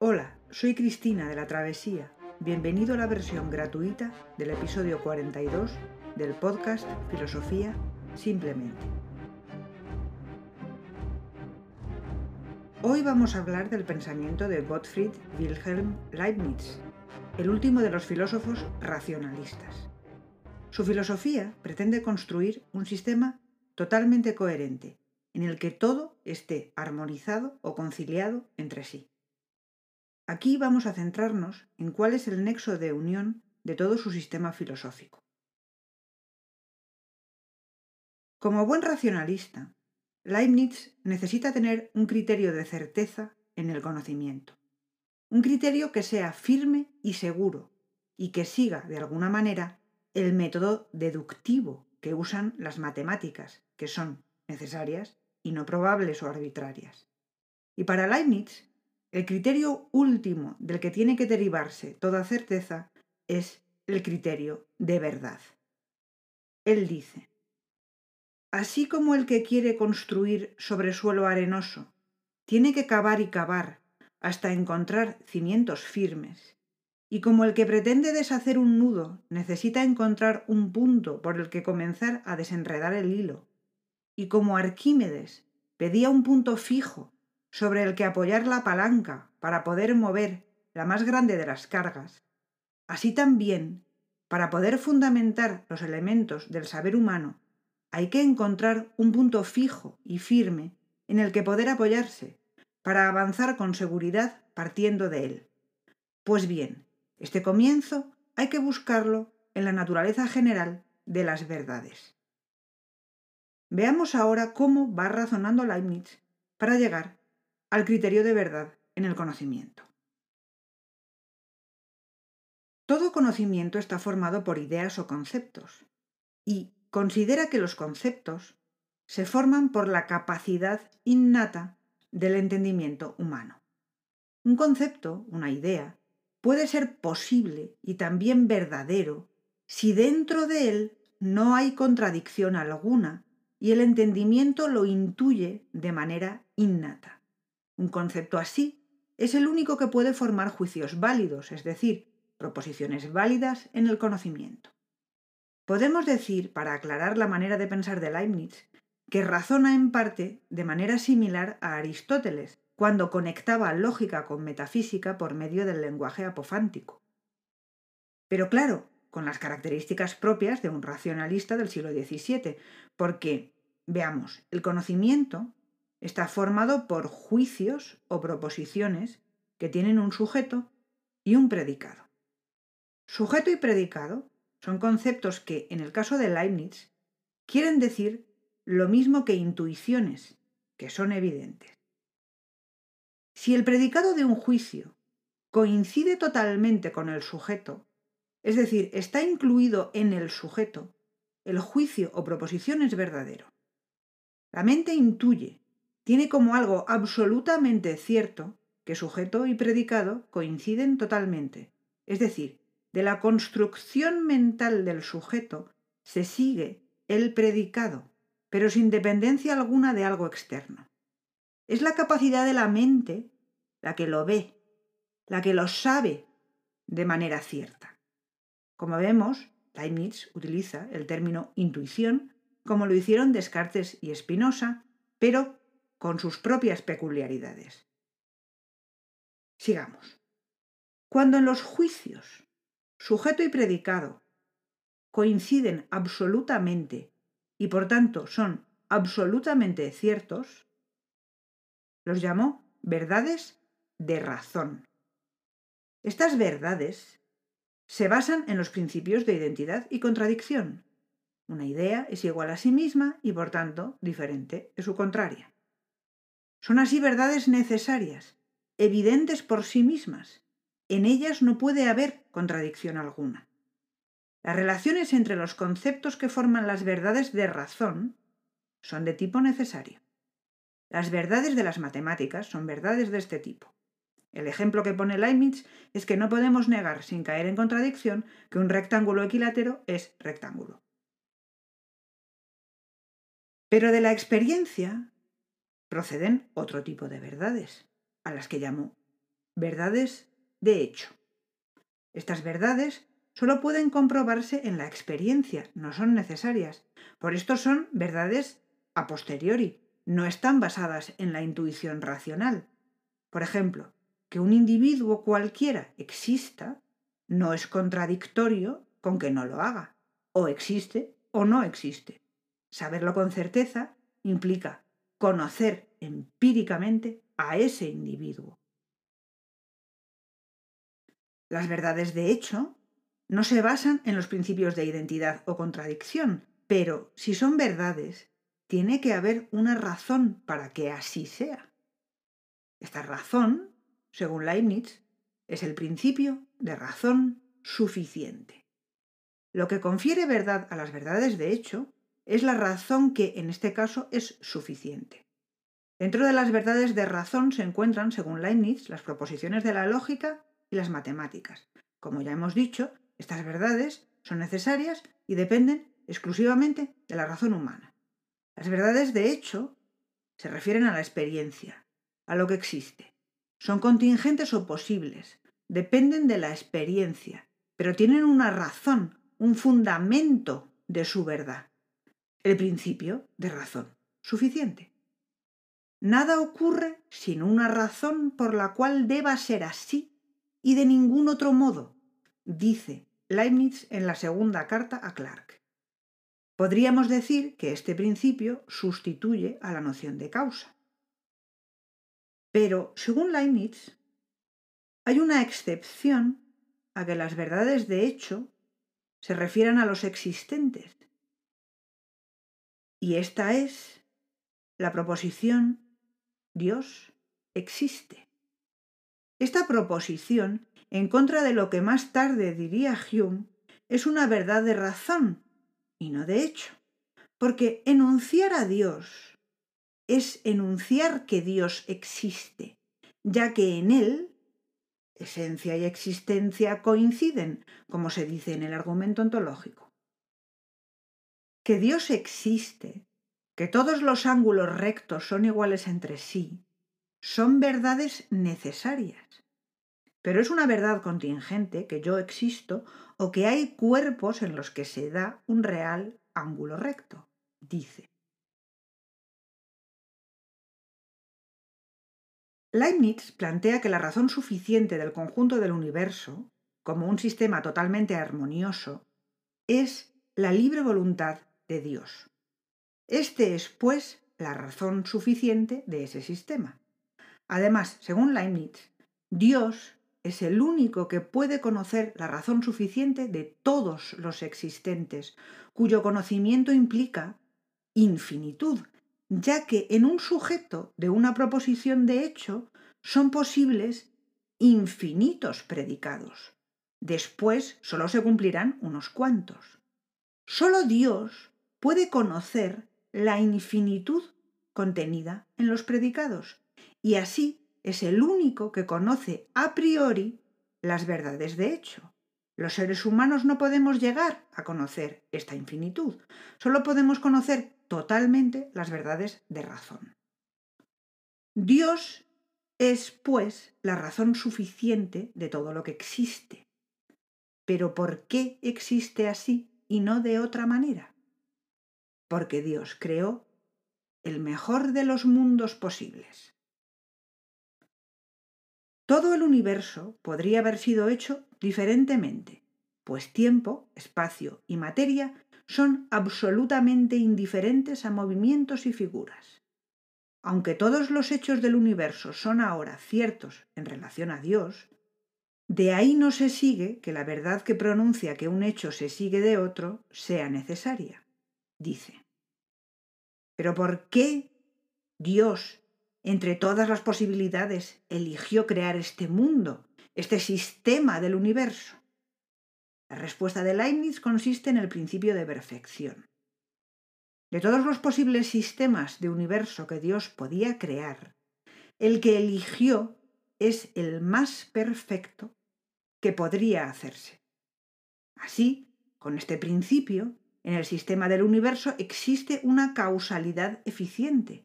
Hola, soy Cristina de la Travesía. Bienvenido a la versión gratuita del episodio 42 del podcast Filosofía Simplemente. Hoy vamos a hablar del pensamiento de Gottfried Wilhelm Leibniz, el último de los filósofos racionalistas. Su filosofía pretende construir un sistema totalmente coherente, en el que todo esté armonizado o conciliado entre sí. Aquí vamos a centrarnos en cuál es el nexo de unión de todo su sistema filosófico. Como buen racionalista, Leibniz necesita tener un criterio de certeza en el conocimiento, un criterio que sea firme y seguro y que siga, de alguna manera, el método deductivo que usan las matemáticas, que son necesarias y no probables o arbitrarias. Y para Leibniz, el criterio último del que tiene que derivarse toda certeza es el criterio de verdad. Él dice, así como el que quiere construir sobre suelo arenoso tiene que cavar y cavar hasta encontrar cimientos firmes, y como el que pretende deshacer un nudo necesita encontrar un punto por el que comenzar a desenredar el hilo, y como Arquímedes pedía un punto fijo sobre el que apoyar la palanca para poder mover la más grande de las cargas, así también, para poder fundamentar los elementos del saber humano, hay que encontrar un punto fijo y firme en el que poder apoyarse, para avanzar con seguridad partiendo de él. Pues bien, este comienzo hay que buscarlo en la naturaleza general de las verdades. Veamos ahora cómo va razonando Leibniz para llegar al criterio de verdad en el conocimiento. Todo conocimiento está formado por ideas o conceptos y considera que los conceptos se forman por la capacidad innata del entendimiento humano. Un concepto, una idea, puede ser posible y también verdadero si dentro de él no hay contradicción alguna y el entendimiento lo intuye de manera innata. Un concepto así es el único que puede formar juicios válidos, es decir, proposiciones válidas en el conocimiento. Podemos decir, para aclarar la manera de pensar de Leibniz, que razona en parte de manera similar a Aristóteles, cuando conectaba lógica con metafísica por medio del lenguaje apofántico. Pero claro, con las características propias de un racionalista del siglo XVII, porque, veamos, el conocimiento está formado por juicios o proposiciones que tienen un sujeto y un predicado. Sujeto y predicado son conceptos que, en el caso de Leibniz, quieren decir lo mismo que intuiciones, que son evidentes. Si el predicado de un juicio coincide totalmente con el sujeto, es decir, está incluido en el sujeto, el juicio o proposición es verdadero. La mente intuye, tiene como algo absolutamente cierto que sujeto y predicado coinciden totalmente. Es decir, de la construcción mental del sujeto se sigue el predicado, pero sin dependencia alguna de algo externo. Es la capacidad de la mente la que lo ve, la que lo sabe de manera cierta. Como vemos, Leibniz utiliza el término intuición como lo hicieron Descartes y Spinoza, pero con sus propias peculiaridades. Sigamos. Cuando en los juicios, sujeto y predicado coinciden absolutamente y por tanto son absolutamente ciertos, los llamó verdades de razón. Estas verdades se basan en los principios de identidad y contradicción. Una idea es igual a sí misma y por tanto diferente es su contraria. Son así verdades necesarias, evidentes por sí mismas. En ellas no puede haber contradicción alguna. Las relaciones entre los conceptos que forman las verdades de razón son de tipo necesario. Las verdades de las matemáticas son verdades de este tipo. El ejemplo que pone Leibniz es que no podemos negar sin caer en contradicción que un rectángulo equilátero es rectángulo. Pero de la experiencia proceden otro tipo de verdades, a las que llamo verdades de hecho. Estas verdades solo pueden comprobarse en la experiencia, no son necesarias. Por esto son verdades a posteriori, no están basadas en la intuición racional. Por ejemplo, que un individuo cualquiera exista no es contradictorio con que no lo haga. O existe o no existe. Saberlo con certeza implica conocer empíricamente a ese individuo. Las verdades de hecho no se basan en los principios de identidad o contradicción, pero si son verdades, tiene que haber una razón para que así sea. Esta razón, según Leibniz, es el principio de razón suficiente. Lo que confiere verdad a las verdades de hecho es la razón que, en este caso, es suficiente. Dentro de las verdades de razón se encuentran, según Leibniz, las proposiciones de la lógica y las matemáticas. Como ya hemos dicho, estas verdades son necesarias y dependen exclusivamente de la razón humana. Las verdades de hecho se refieren a la experiencia, a lo que existe. Son contingentes o posibles, dependen de la experiencia, pero tienen una razón, un fundamento de su verdad, el principio de razón suficiente. Nada ocurre sin una razón por la cual deba ser así y de ningún otro modo, dice Leibniz en la segunda carta a Clark. Podríamos decir que este principio sustituye a la noción de causa. Pero, según Leibniz, hay una excepción a que las verdades de hecho se refieran a los existentes. Y esta es la proposición Dios existe. Esta proposición en contra de lo que más tarde diría Hume, es una verdad de razón y no de hecho, porque enunciar a Dios es enunciar que Dios existe, ya que en él esencia y existencia coinciden, como se dice en el argumento ontológico. Que Dios existe, que todos los ángulos rectos son iguales entre sí, son verdades necesarias, pero es una verdad contingente que yo existo o que hay cuerpos en los que se da un real ángulo recto, dice. Leibniz plantea que la razón suficiente del conjunto del universo, como un sistema totalmente armonioso, es la libre voluntad de Dios. Este es, pues, la razón suficiente de ese sistema. Además, según Leibniz, Dios es el único que puede conocer la razón suficiente de todos los existentes, cuyo conocimiento implica infinitud, ya que en un sujeto de una proposición de hecho son posibles infinitos predicados. Después solo se cumplirán unos cuantos. Solo Dios puede conocer la infinitud contenida en los predicados, y así es el único que conoce a priori las verdades de hecho. Los seres humanos no podemos llegar a conocer esta infinitud, solo podemos conocer totalmente las verdades de razón. Dios es, pues, la razón suficiente de todo lo que existe. Pero ¿por qué existe así y no de otra manera? Porque Dios creó el mejor de los mundos posibles. Todo el universo podría haber sido hecho diferentemente, pues tiempo, espacio y materia son absolutamente indiferentes a movimientos y figuras. Aunque todos los hechos del universo son ahora ciertos en relación a Dios, de ahí no se sigue que la verdad que pronuncia que un hecho se sigue de otro sea necesaria, dice. Pero ¿por qué Dios entre todas las posibilidades, eligió crear este mundo, este sistema del universo? La respuesta de Leibniz consiste en el principio de perfección. De todos los posibles sistemas de universo que Dios podía crear, el que eligió es el más perfecto que podría hacerse. Así, con este principio, en el sistema del universo existe una causalidad eficiente,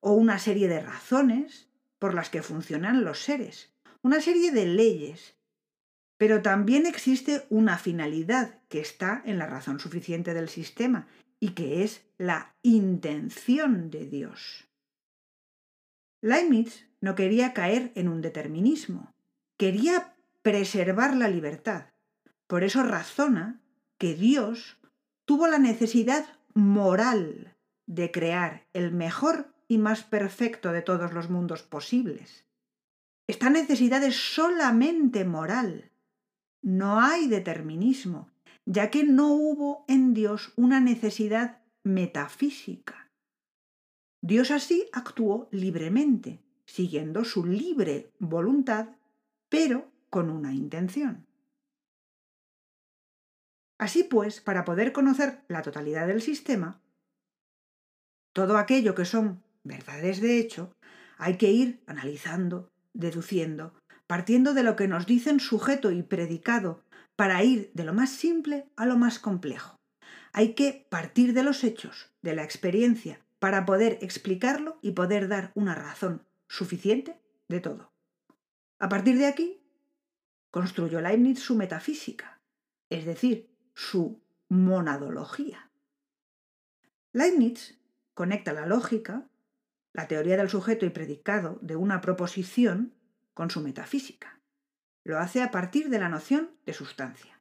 o una serie de razones por las que funcionan los seres, una serie de leyes, pero también existe una finalidad que está en la razón suficiente del sistema y que es la intención de Dios. Leibniz no quería caer en un determinismo, quería preservar la libertad. Por eso razona que Dios tuvo la necesidad moral de crear el mejor y más perfecto de todos los mundos posibles. Esta necesidad es solamente moral. No hay determinismo, ya que no hubo en Dios una necesidad metafísica. Dios así actuó libremente, siguiendo su libre voluntad, pero con una intención. Así pues, para poder conocer la totalidad del sistema, todo aquello que son verdades de hecho, hay que ir analizando, deduciendo, partiendo de lo que nos dicen sujeto y predicado, para ir de lo más simple a lo más complejo. Hay que partir de los hechos, de la experiencia, para poder explicarlo y poder dar una razón suficiente de todo. A partir de aquí, construyó Leibniz su metafísica, es decir, su monadología. Leibniz conecta la lógica, la teoría del sujeto y predicado de una proposición con su metafísica. Lo hace a partir de la noción de sustancia.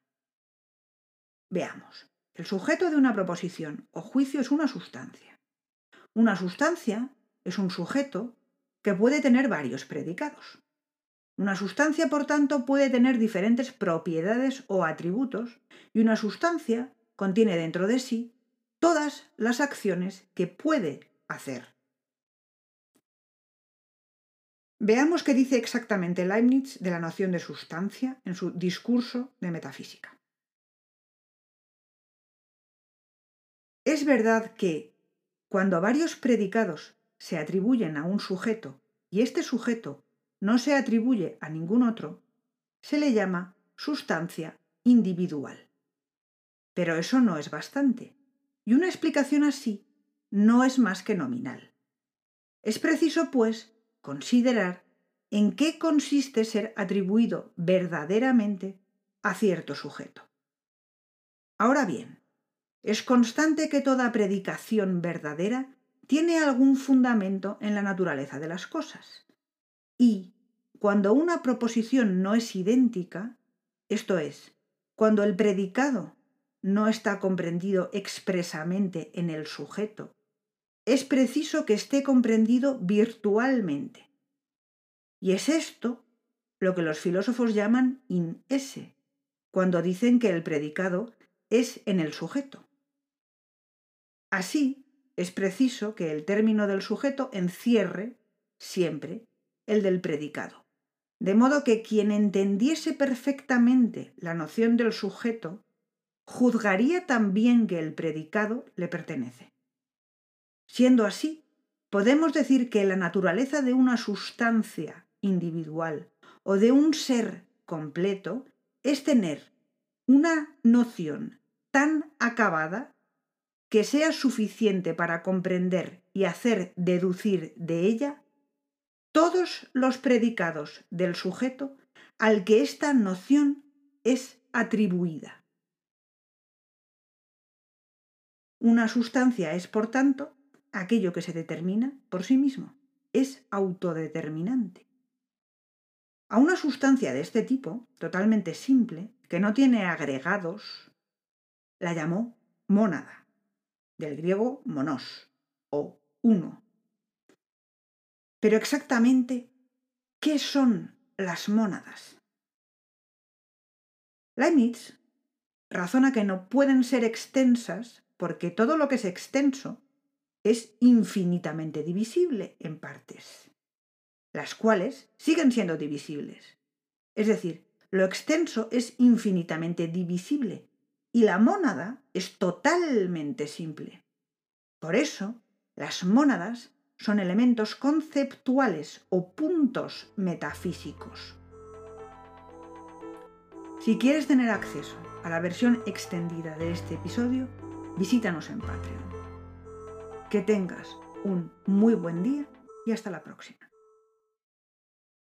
Veamos. El sujeto de una proposición o juicio es una sustancia. Una sustancia es un sujeto que puede tener varios predicados. Una sustancia, por tanto, puede tener diferentes propiedades o atributos y una sustancia contiene dentro de sí todas las acciones que puede hacer. Veamos qué dice exactamente Leibniz de la noción de sustancia en su discurso de metafísica. Es verdad que, cuando varios predicados se atribuyen a un sujeto y este sujeto no se atribuye a ningún otro, se le llama sustancia individual. Pero eso no es bastante, y una explicación así no es más que nominal. Es preciso, pues, considerar en qué consiste ser atribuido verdaderamente a cierto sujeto. Ahora bien, es constante que toda predicación verdadera tiene algún fundamento en la naturaleza de las cosas. Y cuando una proposición no es idéntica, esto es, cuando el predicado no está comprendido expresamente en el sujeto, es preciso que esté comprendido virtualmente. Y es esto lo que los filósofos llaman in esse, cuando dicen que el predicado es en el sujeto. Así, es preciso que el término del sujeto encierre siempre el del predicado. De modo que quien entendiese perfectamente la noción del sujeto juzgaría también que el predicado le pertenece. Siendo así, podemos decir que la naturaleza de una sustancia individual o de un ser completo es tener una noción tan acabada que sea suficiente para comprender y hacer deducir de ella todos los predicados del sujeto al que esta noción es atribuida. Una sustancia es, por tanto, aquello que se determina por sí mismo, es autodeterminante. A una sustancia de este tipo, totalmente simple, que no tiene agregados, la llamó mónada, del griego monos o uno. Pero exactamente, ¿qué son las mónadas? Leibniz razona que no pueden ser extensas porque todo lo que es extenso es infinitamente divisible en partes, las cuales siguen siendo divisibles. Es decir, lo extenso es infinitamente divisible y la mónada es totalmente simple. Por eso, las mónadas son elementos conceptuales o puntos metafísicos. Si quieres tener acceso a la versión extendida de este episodio, visítanos en Patreon. Que tengas un muy buen día y hasta la próxima.